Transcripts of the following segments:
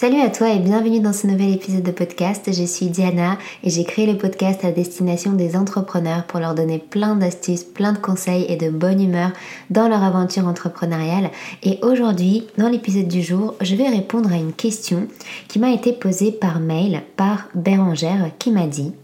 Salut à toi et bienvenue dans ce nouvel épisode de podcast. Je suis Diana et j'ai créé le podcast à destination des entrepreneurs pour leur donner plein d'astuces, plein de conseils et de bonne humeur dans leur aventure entrepreneuriale. Et aujourd'hui, dans l'épisode du jour, je vais répondre à une question qui m'a été posée par mail par Bérangère qui m'a dit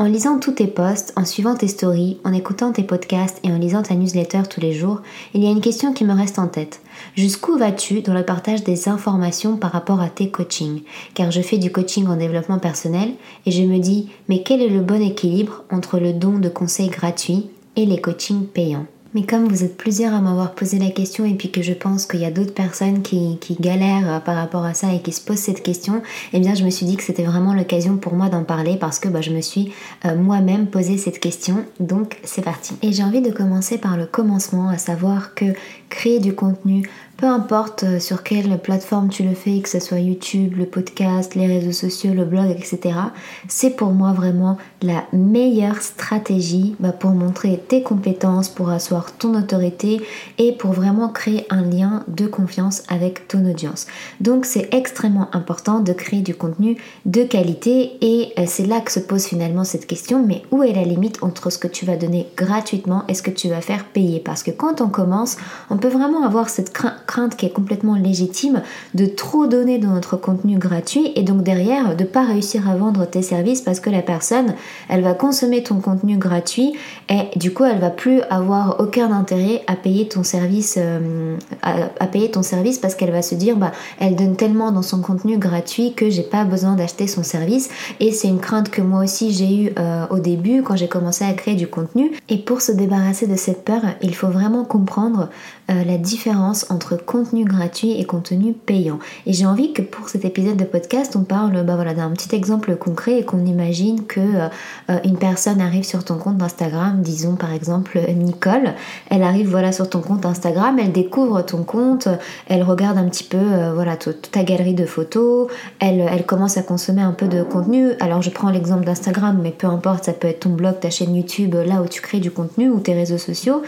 en lisant tous tes posts, en suivant tes stories, en écoutant tes podcasts et en lisant ta newsletter tous les jours, il y a une question qui me reste en tête. Jusqu'où vas-tu dans le partage des informations par rapport à tes coachings? Car je fais du coaching en développement personnel et je me dis, mais quel est le bon équilibre entre le don de conseils gratuits et les coachings payants? Mais comme vous êtes plusieurs à m'avoir posé la question et puis que je pense qu'il y a d'autres personnes qui, galèrent euh, par rapport à ça et qui se posent cette question, eh bien je me suis dit que c'était vraiment l'occasion pour moi d'en parler parce que bah, je me suis euh, moi-même posé cette question. Donc c'est parti. Et j'ai envie de commencer par le commencement, à savoir que créer du contenu, peu importe euh, sur quelle plateforme tu le fais, que ce soit YouTube, le podcast, les réseaux sociaux, le blog, etc., c'est pour moi vraiment la meilleure stratégie bah, pour montrer tes compétences, pour asseoir ton autorité et pour vraiment créer un lien de confiance avec ton audience. Donc c'est extrêmement important de créer du contenu de qualité et euh, c'est là que se pose finalement cette question, mais où est la limite entre ce que tu vas donner gratuitement et ce que tu vas faire payer? Parce que quand on commence, on peut vraiment avoir cette crainte crainte qui est complètement légitime de trop donner dans notre contenu gratuit et donc derrière de pas réussir à vendre tes services parce que la personne elle va consommer ton contenu gratuit et du coup elle va plus avoir aucun intérêt à payer ton service euh, à, payer ton service parce qu'elle va se dire bah elle donne tellement dans son contenu gratuit que j'ai pas besoin d'acheter son service. Et c'est une crainte que moi aussi j'ai eu euh, au début quand j'ai commencé à créer du contenu. Et pour se débarrasser de cette peur il faut vraiment comprendre euh, la différence entre contenu gratuit et contenu payant. Et j'ai envie que pour cet épisode de podcast, on parle bah voilà, d'un petit exemple concret et qu'on imagine que euh, une personne arrive sur ton compte Instagram, disons par exemple Nicole, elle arrive voilà sur ton compte Instagram, elle découvre ton compte, elle regarde un petit peu euh, voilà toute ta galerie de photos, elle, elle commence à consommer un peu de contenu. Alors je prends l'exemple d'Instagram, mais peu importe, ça peut être ton blog, ta chaîne YouTube, là où tu crées du contenu ou tes réseaux sociaux.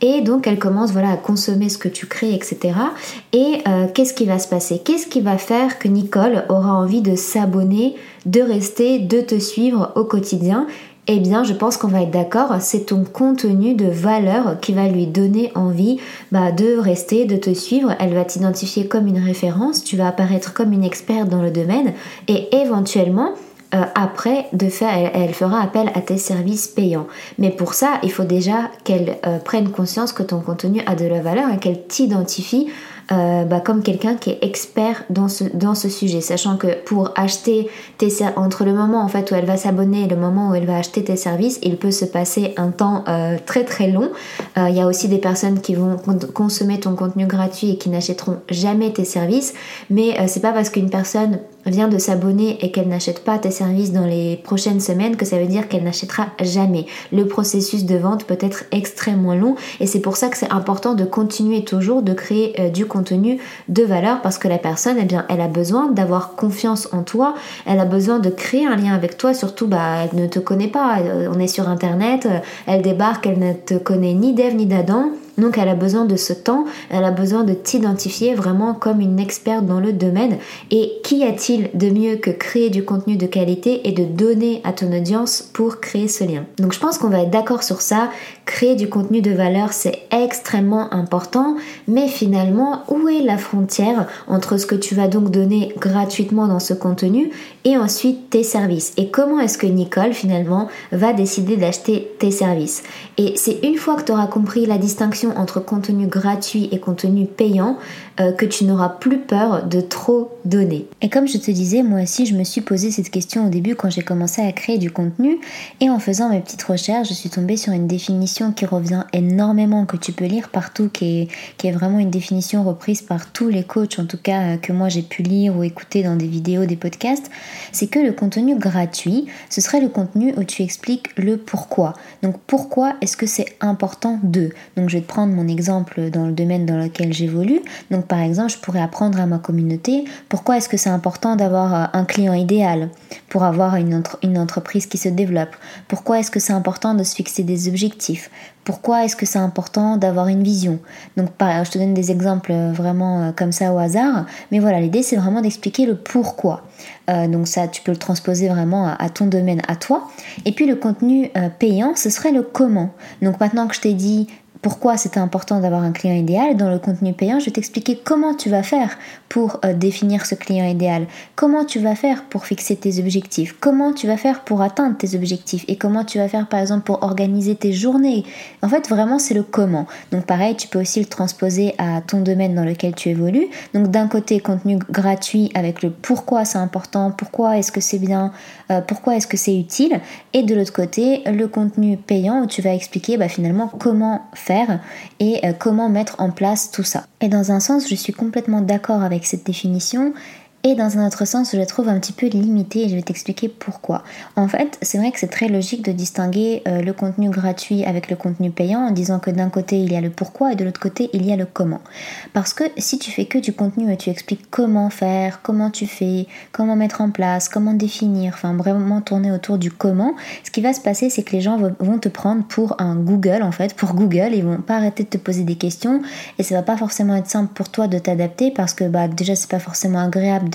Et donc elle commence voilà à consommer ce que tu crées, etc. Et euh, qu'est-ce qui va se passer? Qu'est-ce qui va faire que Nicole aura envie de s'abonner, de rester, de te suivre au quotidien? Eh bien, je pense qu'on va être d'accord, c'est ton contenu de valeur qui va lui donner envie bah, de rester, de te suivre. Elle va t'identifier comme une référence, tu vas apparaître comme une experte dans le domaine et éventuellement, euh, après, de faire, elle, fera appel à tes services payants. Mais pour ça, il faut déjà qu'elle euh, prenne conscience que ton contenu a de la valeur et qu'elle t'identifie euh, bah, comme quelqu'un qui est expert dans ce, sujet, sachant que pour acheter tes entre le moment en fait où elle va s'abonner et le moment où elle va acheter tes services, il peut se passer un temps très très long. Il y a aussi des personnes qui vont consommer ton contenu gratuit et qui n'achèteront jamais tes services, mais c'est pas parce qu'une personne vient de s'abonner et qu'elle n'achète pas tes services dans les prochaines semaines que ça veut dire qu'elle n'achètera jamais. Le processus de vente peut être extrêmement long et c'est pour ça que c'est important de continuer toujours de créer du contenu de valeur parce que la personne, eh bien, elle a besoin d'avoir confiance en toi, elle a besoin de créer un lien avec toi, surtout, bah, elle ne te connaît pas, on est sur Internet, elle débarque, elle ne te connaît ni d'Ève ni d'Adam, donc elle a besoin de ce temps, elle a besoin de t'identifier vraiment comme une experte dans le domaine. Et qu'y a-t-il de mieux que créer du contenu de qualité et de donner à ton audience pour créer ce lien? Donc je pense qu'on va être d'accord sur ça. Créer du contenu de valeur, c'est extrêmement important. Mais finalement, où est la frontière entre ce que tu vas donc donner gratuitement dans ce contenu et ensuite tes services? Et comment est-ce que Nicole finalement va décider d'acheter tes services? Et c'est une fois que tu auras compris la distinction entre contenu gratuit et contenu payant euh, que tu n'auras plus peur de trop donner. Et comme je te disais, moi aussi je me suis posé cette question au début quand j'ai commencé à créer du contenu et en faisant mes petites recherches, je suis tombée sur une définition qui revient énormément, que tu peux lire partout, qui est, vraiment une définition reprise par tous les coachs, en tout cas euh, que moi j'ai pu lire ou écouter dans des vidéos, des podcasts, c'est que le contenu gratuit, ce serait le contenu où tu expliques le pourquoi. Donc pourquoi est-ce que c'est important de Donc je vais te reprendre mon exemple dans le domaine dans lequel j'évolue. Par exemple, je pourrais apprendre à ma communauté pourquoi est-ce que c'est important d'avoir euh, un client idéal pour avoir une, entreprise qui se développe. Pourquoi est-ce que c'est important de se fixer des objectifs? Pourquoi est-ce que c'est important d'avoir une vision? Donc, je te donne des exemples euh, vraiment euh, comme ça au hasard, mais voilà, l'idée c'est vraiment d'expliquer le pourquoi. Donc ça, tu peux le transposer vraiment à, ton domaine, à toi. Et puis le contenu payant, ce serait le comment. Donc maintenant que je t'ai dit pourquoi c'était important d'avoir un client idéal. Dans le contenu payant, je vais t'expliquer comment tu vas faire pour euh, définir ce client idéal, comment tu vas faire pour fixer tes objectifs, comment tu vas faire pour atteindre tes objectifs et comment tu vas faire par exemple pour organiser tes journées. En fait, vraiment, c'est le comment. Donc pareil, tu peux aussi le transposer à ton domaine dans lequel tu évolues. Donc d'un côté, contenu gratuit avec le pourquoi c'est important, pourquoi est-ce que c'est bien, euh, pourquoi est-ce que c'est utile. Et de l'autre côté, le contenu payant où tu vas expliquer bah, finalement comment faire et euh, comment mettre en place tout ça. Et dans un sens, je suis complètement d'accord avec cette définition et dans un autre sens, je la trouve un petit peu limitée et je vais t'expliquer pourquoi. En fait, c'est vrai que c'est très logique de distinguer euh, le contenu gratuit avec le contenu payant en disant que d'un côté il y a le pourquoi et de l'autre côté il y a le comment. Parce que si tu fais que du contenu et tu expliques comment faire, comment tu fais, comment mettre en place, comment définir, enfin vraiment tourner autour du comment, ce qui va se passer c'est que les gens vont te prendre pour un Google en fait, pour Google, ils vont pas arrêter de te poser des questions et ça va pas forcément être simple pour toi de t'adapter parce que bah déjà c'est pas forcément agréable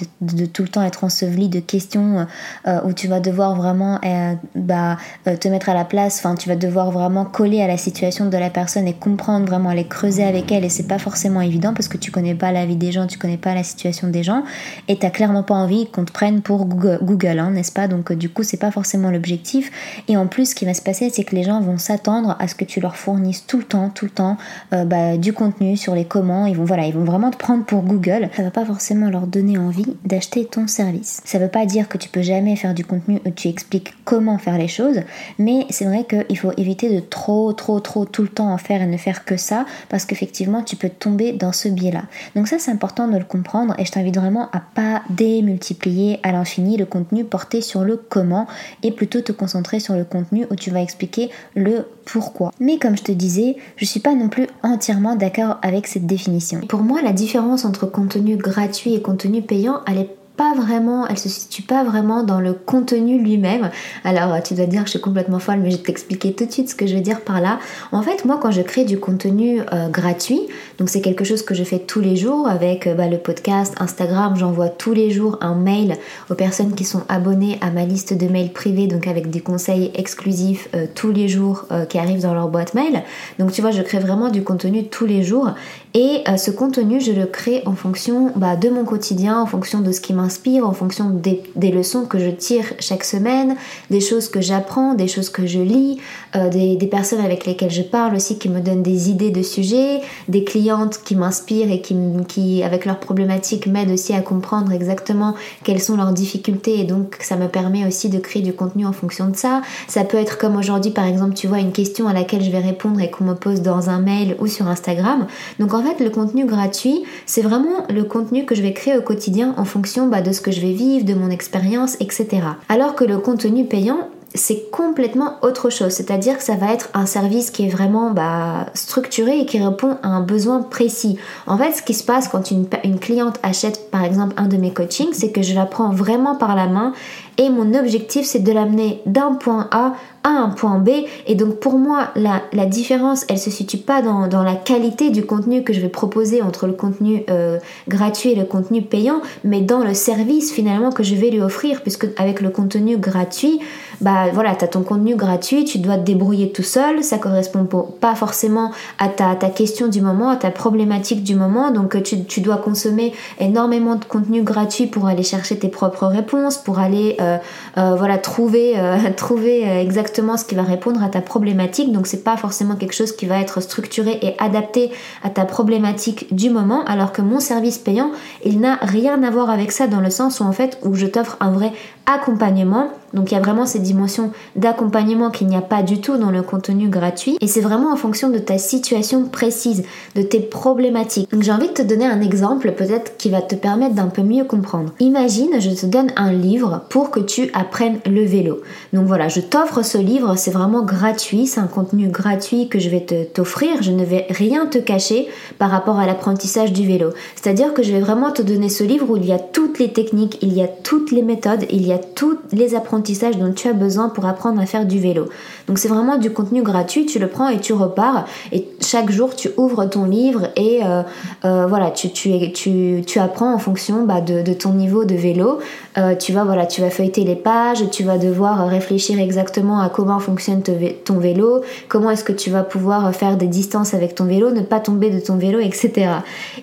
tout le temps être enseveli de questions euh, où tu vas devoir vraiment euh, bah, euh, te mettre à la place, enfin tu vas devoir vraiment coller à la situation de la personne et comprendre vraiment, aller creuser avec elle. Et c'est pas forcément évident parce que tu connais pas la vie des gens, tu connais pas la situation des gens. Et t'as clairement pas envie qu'on te prenne pour Google, hein, n'est-ce pas? Donc du coup c'est pas forcément l'objectif. Et en plus ce qui va se passer c'est que les gens vont s'attendre à ce que tu leur fournisses tout le temps, tout le temps bah, du contenu sur les comment, ils vont voilà, ils vont vraiment te prendre pour Google, ça va pas forcément leur donner envie d'acheter ton service. Ça veut pas dire que tu peux jamais faire du contenu où tu expliques comment faire les choses, mais c'est vrai qu'il faut éviter de trop, trop, trop tout le temps en faire et ne faire que ça, parce qu'effectivement tu peux tomber dans ce biais-là. Donc ça c'est important de le comprendre et je t'invite vraiment à pas démultiplier à l'infini le contenu porté sur le comment et plutôt te concentrer sur le contenu où tu vas expliquer le pourquoi. Mais comme je te disais, je suis pas non plus entièrement d'accord avec cette définition. Pour moi, la différence entre contenu gratuit et contenu payant, elle est pas vraiment, elle se situe pas vraiment dans le contenu lui-même. Alors tu dois dire que je suis complètement folle, mais je vais t'expliquer tout de suite ce que je veux dire par là. En fait, moi quand je crée du contenu euh, gratuit, donc c'est quelque chose que je fais tous les jours avec euh, bah, le podcast, Instagram, j'envoie tous les jours un mail aux personnes qui sont abonnées à ma liste de mails privés, donc avec des conseils exclusifs euh, tous les jours qui arrivent dans leur boîte mail. Donc tu vois, je crée vraiment du contenu tous les jours et ce contenu, je le crée en fonction bah, de mon quotidien, en fonction de ce qui m'inspire en fonction des, leçons que je tire chaque semaine, des choses que j'apprends, des choses que je lis, euh, des, personnes avec lesquelles je parle aussi qui me donnent des idées de sujets, des clientes qui m'inspirent et qui, qui, avec leurs problématiques, m'aident aussi à comprendre exactement quelles sont leurs difficultés et donc ça me permet aussi de créer du contenu en fonction de ça. Ça peut être comme aujourd'hui par exemple, tu vois, une question à laquelle je vais répondre et qu'on me pose dans un mail ou sur Instagram. Donc fait, le contenu gratuit, c'est vraiment le contenu que je vais créer au quotidien en fonction bah, de ce que je vais vivre, de mon expérience, etc. Alors que le contenu payant, c'est complètement autre chose. C'est-à-dire que ça va être un service qui est vraiment bah, structuré et qui répond à un besoin précis. En fait, ce qui se passe quand une, une cliente achète par exemple un de mes coachings, c'est que je la prends vraiment par la main et mon objectif c'est de l'amener d'un point A à un point B. Et donc pour moi la, différence elle se situe pas dans, dans, la qualité du contenu que je vais proposer entre le contenu euh, gratuit et le contenu payant mais dans le service finalement que je vais lui offrir puisque avec le contenu gratuit bah voilà tu as ton contenu gratuit tu dois te débrouiller tout seul ça correspond pas forcément à ta, question du moment à ta problématique du moment donc tu, tu dois consommer énormément de contenu gratuit pour aller chercher tes propres réponses pour aller euh, euh, voilà trouver trouver exactement ce qui va répondre à ta problématique. Donc c'est pas forcément quelque chose qui va être structuré et adapté à ta problématique du moment, alors que mon service payant, il n'a rien à voir avec ça dans le sens où en fait où je t'offre un vrai accompagnement. Donc il y a vraiment cette dimension d'accompagnement qu'il n'y a pas du tout dans le contenu gratuit. Et c'est vraiment en fonction de ta situation précise, de tes problématiques. Donc j'ai envie de te donner un exemple peut-être qui va te permettre d'un peu mieux comprendre. Imagine, je te donne un livre pour que tu apprennes le vélo. Donc voilà, je t'offre ce livre, c'est vraiment gratuit, c'est un contenu gratuit que je vais t'offrir. Je ne vais rien te cacher par rapport à l'apprentissage du vélo. C'est-à-dire que je vais vraiment te donner ce livre où il y a toutes les techniques, il y a toutes les méthodes, il y a tous les apprentissages dont tu as besoin pour apprendre à faire du vélo. Donc c'est vraiment du contenu gratuit, tu le prends et tu repars et chaque jour tu ouvres ton livre et euh, euh, voilà, tu, tu, tu, tu, apprends en fonction bah, de, de, ton niveau de vélo. Euh, tu vas voilà, tu vas feuilleter les pages, tu vas devoir réfléchir exactement à comment fonctionne ton vélo, comment est-ce que tu vas pouvoir faire des distances avec ton vélo, ne pas tomber de ton vélo, etc.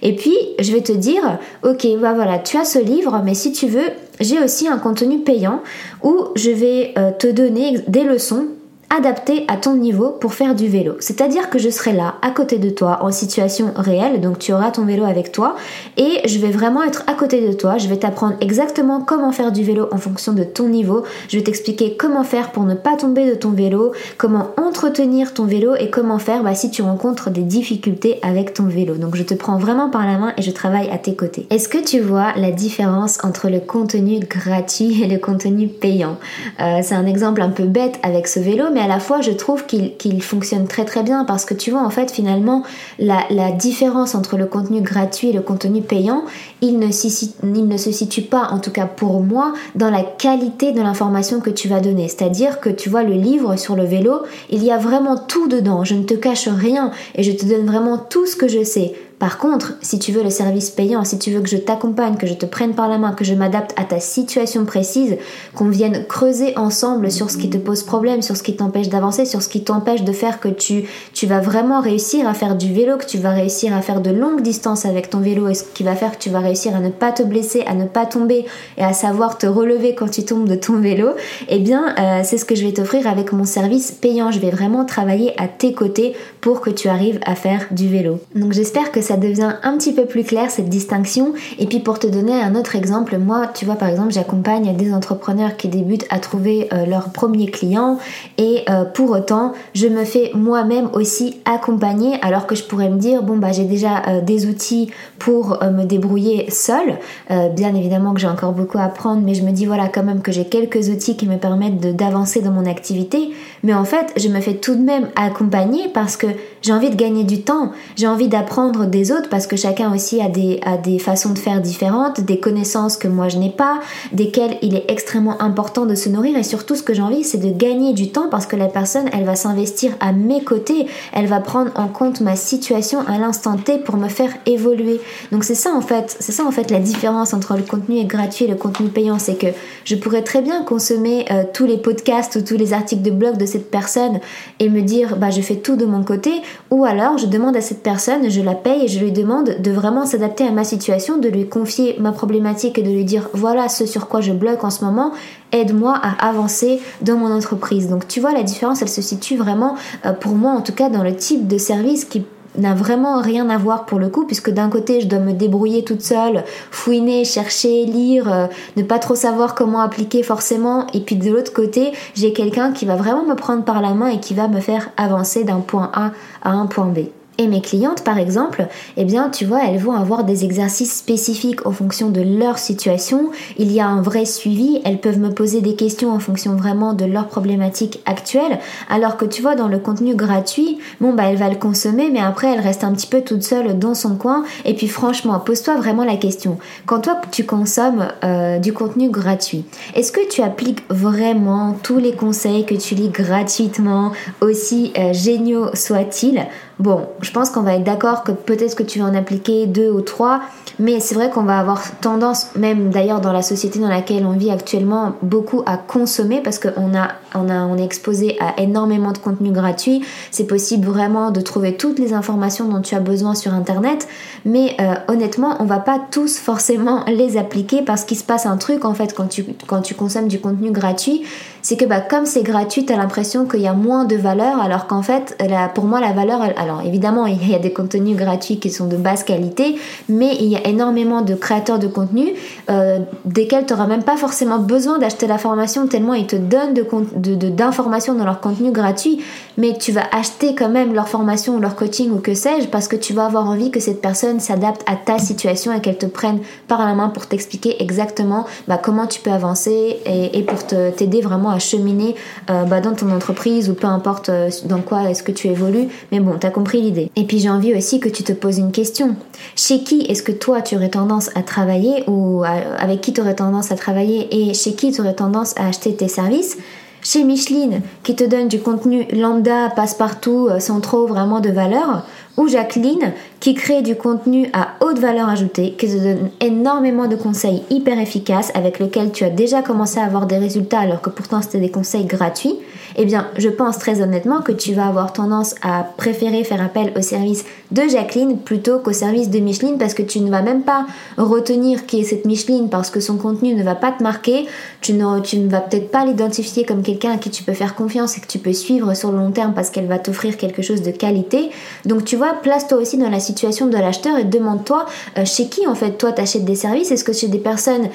Et puis je vais te dire, ok, bah voilà, tu as ce livre, mais si tu veux, j'ai aussi un contenu payant où je vais te donner des leçons adapté à ton niveau pour faire du vélo. C'est-à-dire que je serai là à côté de toi en situation réelle, donc tu auras ton vélo avec toi et je vais vraiment être à côté de toi, je vais t'apprendre exactement comment faire du vélo en fonction de ton niveau, je vais t'expliquer comment faire pour ne pas tomber de ton vélo, comment entretenir ton vélo et comment faire bah, si tu rencontres des difficultés avec ton vélo. Donc je te prends vraiment par la main et je travaille à tes côtés. Est-ce que tu vois la différence entre le contenu gratuit et le contenu payant? Euh, C'est un exemple un peu bête avec ce vélo, à la fois je trouve qu'il fonctionne très très bien parce que tu vois en fait finalement la, différence entre le contenu gratuit et le contenu payant, il ne, il ne se situe pas en tout cas pour moi dans la qualité de l'information que tu vas donner. C'est-à-dire que tu vois le livre sur le vélo, il y a vraiment tout dedans, je ne te cache rien et je te donne vraiment tout ce que je sais. Par contre, si tu veux le service payant, si tu veux que je t'accompagne, que je te prenne par la main, que je m'adapte à ta situation précise, qu'on vienne creuser ensemble sur ce qui te pose problème, sur ce qui t'empêche d'avancer, sur ce qui t'empêche de faire que tu, vas vraiment réussir à faire du vélo, que tu vas réussir à faire de longues distances avec ton vélo et ce qui va faire que tu vas réussir à ne pas te blesser, à ne pas tomber et à savoir te relever quand tu tombes de ton vélo, eh bien, euh, c'est ce que je vais t'offrir avec mon service payant. Je vais vraiment travailler à tes côtés pour que tu arrives à faire du vélo. Donc j'espère que devient un petit peu plus clair cette distinction. Et puis pour te donner un autre exemple, moi, tu vois, par exemple, j'accompagne des entrepreneurs qui débutent à trouver euh, leur premier client et euh, pour autant, je me fais moi-même aussi accompagner alors que je pourrais me dire, bon, bah j'ai déjà euh, des outils pour me débrouiller seule. bien évidemment que j'ai encore beaucoup à apprendre, mais je me dis, voilà, quand même que j'ai quelques outils qui me permettent d'avancer dans mon activité. Mais en fait, je me fais tout de même accompagner parce que j'ai envie de gagner du temps, j'ai envie d'apprendre des autres parce que chacun aussi a des, a des façons de faire différentes, des connaissances que moi je n'ai pas, desquelles il est extrêmement important de se nourrir. Et surtout ce que j'ai envie c'est de gagner du temps parce que la personne elle va s'investir à mes côtés, elle va prendre en compte ma situation à l'instant T pour me faire évoluer. Donc c'est ça en fait, c'est ça en fait la différence entre le contenu gratuit et le contenu payant, c'est que je pourrais très bien consommer euh, tous les podcasts ou tous les articles de blog de cette personne et me dire bah je fais tout de mon côté. Ou alors je demande à cette personne, je la paye je lui demande de vraiment s'adapter à ma situation, de lui confier ma problématique et de lui dire voilà ce sur quoi je bloque en ce moment, aide-moi à avancer dans mon entreprise. Donc tu vois la différence, elle se situe vraiment euh, pour moi en tout cas dans le type de service qui n'a vraiment rien à voir pour le coup, puisque d'un côté, je dois me débrouiller toute seule, fouiner, chercher, lire, euh, ne pas trop savoir comment appliquer forcément, et puis de l'autre côté, j'ai quelqu'un qui va vraiment me prendre par la main et qui va me faire avancer d'un point A à un point B. Et mes clientes, par exemple, eh bien, tu vois, elles vont avoir des exercices spécifiques en fonction de leur situation. Il y a un vrai suivi. Elles peuvent me poser des questions en fonction vraiment de leur problématique actuelle. Alors que tu vois, dans le contenu gratuit, bon, bah, elle va le consommer, mais après, elle reste un petit peu toute seule dans son coin. Et puis, franchement, pose-toi vraiment la question. Quand toi, tu consommes euh, du contenu gratuit, est-ce que tu appliques vraiment tous les conseils que tu lis gratuitement, aussi euh, géniaux soient-ils? Bon, pense qu'on va être d'accord que peut-être que tu vas en appliquer deux ou trois, mais c'est vrai qu'on va avoir tendance, même d'ailleurs dans la société dans laquelle on vit actuellement, beaucoup à consommer parce qu'on a, est exposé à énormément de contenu gratuit. C'est possible vraiment de trouver toutes les informations dont tu as besoin sur Internet, mais euh, honnêtement, on va pas tous forcément les appliquer parce qu'il se passe un truc en fait quand tu consommes du contenu gratuit, c'est que bah, comme c'est gratuit, tu as l'impression qu'il y a moins de valeur, alors qu'en fait, pour moi, la valeur, alors évidemment, il y a des contenus gratuits qui sont de basse qualité, mais il y a énormément de créateurs de contenu euh, desquels tu n'auras même pas forcément besoin d'acheter la formation, tellement ils te donnent d'informations de, dans leur contenu gratuit, mais tu vas acheter quand même leur formation ou leur coaching ou que sais-je, parce que tu vas avoir envie que cette personne s'adapte à ta situation et qu'elle te prenne par la main pour t'expliquer exactement bah, comment tu peux avancer et, pour t'aider vraiment à cheminer euh, bah, dans ton entreprise ou peu importe euh, dans quoi est-ce que tu évolues. Mais bon, tu as compris l'idée. Et puis j'ai envie aussi que tu te poses une question. Chez qui est-ce que toi tu aurais tendance à travailler ou avec qui tu aurais tendance à travailler et chez qui tu aurais tendance à acheter tes services? Chez Micheline, qui te donne du contenu lambda, passe-partout, euh, sans trop vraiment de valeur, ou Jacqueline, qui crée du contenu à haute valeur ajoutée, qui te donne énormément de conseils hyper efficaces avec lesquels tu as déjà commencé à avoir des résultats alors que pourtant c'était des conseils gratuits, eh bien, je pense très honnêtement que tu vas avoir tendance à préférer faire appel au service de Jacqueline plutôt qu'au service de Micheline parce que tu ne vas même pas retenir qui est cette Micheline parce que son contenu ne va pas te marquer, tu ne, vas peut-être pas l'identifier comme quelqu'un à qui tu peux faire confiance et que tu peux suivre sur le long terme parce qu'elle va t'offrir quelque chose de qualité. Donc tu vois, place-toi aussi dans la situation de l'acheteur et demande-toi euh, chez qui en fait toi t'achètes des services? Est-ce que chez des personnes,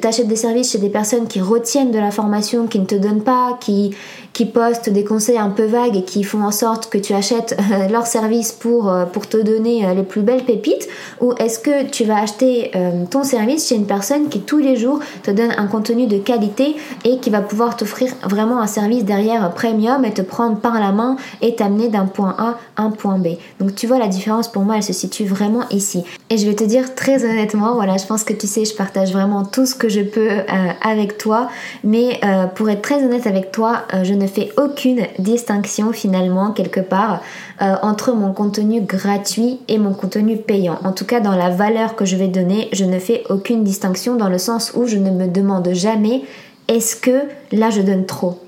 t'achètes des services chez des personnes qui retiennent de la formation, qui ne te donnent pas, qui, qui postent des conseils un peu vagues et qui font en sorte que tu achètes euh, leur service pour, euh, pour te donner les plus belles pépites. Ou est-ce que tu vas acheter ton service chez une personne qui tous les jours te donne un contenu de qualité et qui va pouvoir t'offrir vraiment un service derrière premium et te prendre par la main et t'amener d'un point A à un point B. Donc tu vois la différence pour moi elle se situe vraiment ici. Et je vais te dire très honnêtement, voilà, je pense que tu sais, je partage vraiment tout ce que je peux euh, avec toi, mais euh, pour être très honnête avec toi, euh, je ne fais aucune distinction finalement quelque part entre mon contenu gratuit et mon contenu payant. En tout cas, dans la valeur que je vais donner, je ne fais aucune distinction dans le sens où je ne me demande jamais est-ce que là je donne trop?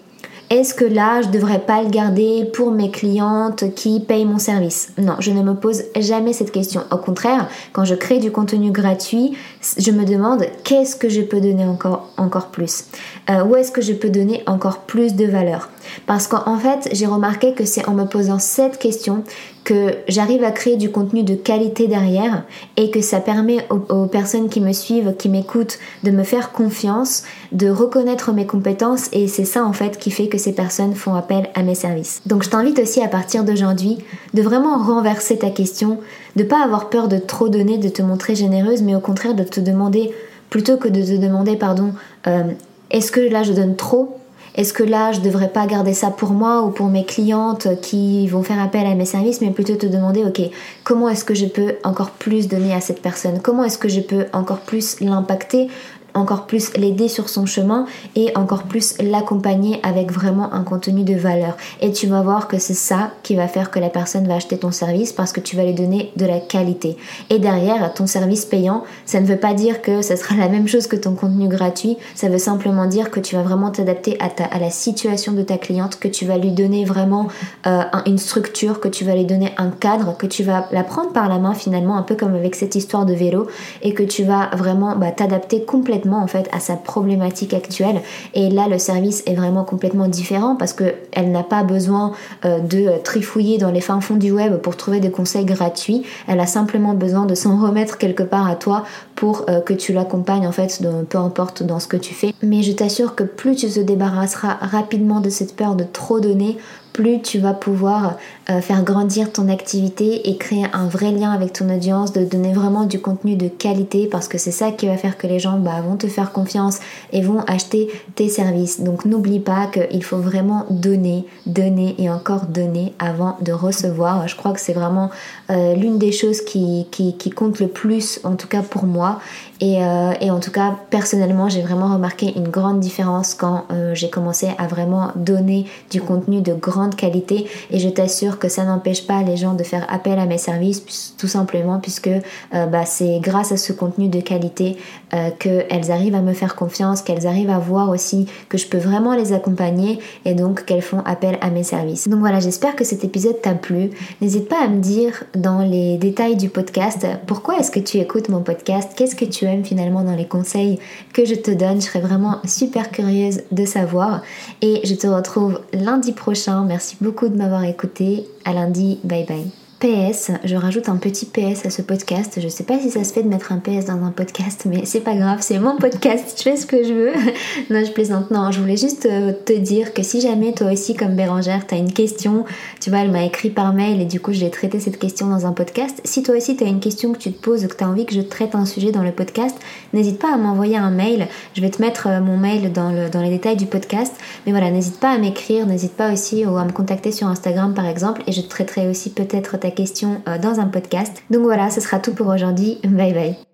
Est-ce que là, je ne devrais pas le garder pour mes clientes qui payent mon service? Non, je ne me pose jamais cette question. Au contraire, quand je crée du contenu gratuit, je me demande qu'est-ce que je peux donner encore, plus? Euh, Où est-ce que je peux donner encore plus de valeur? Parce qu'en fait, j'ai remarqué que c'est en me posant cette question que j'arrive à créer du contenu de qualité derrière et que ça permet aux, personnes qui me suivent, qui m'écoutent, de me faire confiance, de reconnaître mes compétences et c'est ça en fait qui fait que ces personnes font appel à mes services. Donc je t'invite aussi à partir d'aujourd'hui de vraiment renverser ta question, de pas avoir peur de trop donner, de te montrer généreuse, mais au contraire de te demander, plutôt que de te demander, pardon, euh, est-ce que là je donne trop est-ce que là, je devrais pas garder ça pour moi ou pour mes clientes qui vont faire appel à mes services, mais plutôt te demander, ok, comment est-ce que je peux encore plus donner à cette personne? Comment est-ce que je peux encore plus l'impacter encore plus l'aider sur son chemin et encore plus l'accompagner avec vraiment un contenu de valeur. Et tu vas voir que c'est ça qui va faire que la personne va acheter ton service parce que tu vas lui donner de la qualité. Et derrière, ton service payant, ça ne veut pas dire que ça sera la même chose que ton contenu gratuit, ça veut simplement dire que tu vas vraiment t'adapter à, à la situation de ta cliente, que tu vas lui donner vraiment euh, une structure, que tu vas lui donner un cadre, que tu vas la prendre par la main finalement, un peu comme avec cette histoire de vélo, et que tu vas vraiment bah, t'adapter complètement en fait à sa problématique actuelle. Et là le service est vraiment complètement différent parce que elle n'a pas besoin euh, de trifouiller dans les fins fonds du web pour trouver des conseils gratuits. Elle a simplement besoin de s'en remettre quelque part à toi pour euh, que tu l'accompagnes en fait peu importe dans ce que tu fais. Mais je t'assure que plus tu te débarrasseras rapidement de cette peur de trop donner plus tu vas pouvoir euh, faire grandir ton activité et créer un vrai lien avec ton audience, de donner vraiment du contenu de qualité parce que c'est ça qui va faire que les gens bah, vont te faire confiance et vont acheter tes services. Donc n'oublie pas qu'il faut vraiment donner, donner et encore donner avant de recevoir. Je crois que c'est vraiment euh, l'une des choses qui, qui, compte le plus, en tout cas pour moi. Et, euh, et en tout cas, personnellement, j'ai vraiment remarqué une grande différence quand j'ai commencé à vraiment donner du contenu de grande qualité et je t'assure que ça n'empêche pas les gens de faire appel à mes services tout simplement puisque euh, bah, c'est grâce à ce contenu de qualité euh, qu'elles arrivent à me faire confiance, qu'elles arrivent à voir aussi que je peux vraiment les accompagner et donc qu'elles font appel à mes services. Donc voilà, j'espère que cet épisode t'a plu. N'hésite pas à me dire dans les détails du podcast pourquoi est-ce que tu écoutes mon podcast, qu'est-ce que tu finalement dans les conseils que je te donne. Je serais vraiment super curieuse de savoir. Et je te retrouve lundi prochain. Merci beaucoup de m'avoir écouté. À lundi. Bye bye. PS, je rajoute un petit PS à ce podcast. Je sais pas si ça se fait de mettre un PS dans un podcast, mais c'est pas grave, c'est mon podcast, je fais ce que je veux. non, je plaisante. Non, je voulais juste euh, te dire que si jamais toi aussi, comme Bérangère, t'as une question, tu vois, elle m'a écrit par mail et du coup, j'ai traité cette question dans un podcast. Si toi aussi, t'as une question que tu te poses ou que t'as envie que je traite un sujet dans le podcast, n'hésite pas à m'envoyer un mail. Je vais te mettre euh, mon mail dans, dans les détails du podcast. Mais voilà, n'hésite pas à m'écrire, n'hésite pas aussi à me contacter sur Instagram par exemple et je te traiterai aussi peut-être ta question euh, dans un podcast. Donc voilà, ce sera tout pour aujourd'hui. Bye bye.